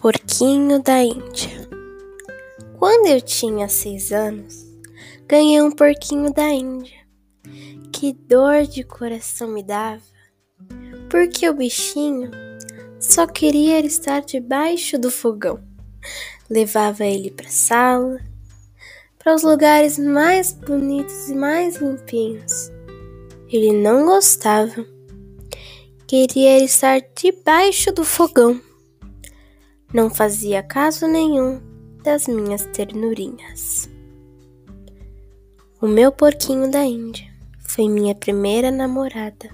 porquinho da Índia. Quando eu tinha seis anos, ganhei um porquinho da Índia. Que dor de coração me dava, porque o bichinho só queria estar debaixo do fogão. Levava ele para a sala, para os lugares mais bonitos e mais limpinhos. Ele não gostava. Queria estar debaixo do fogão não fazia caso nenhum das minhas ternurinhas. O meu porquinho da Índia foi minha primeira namorada.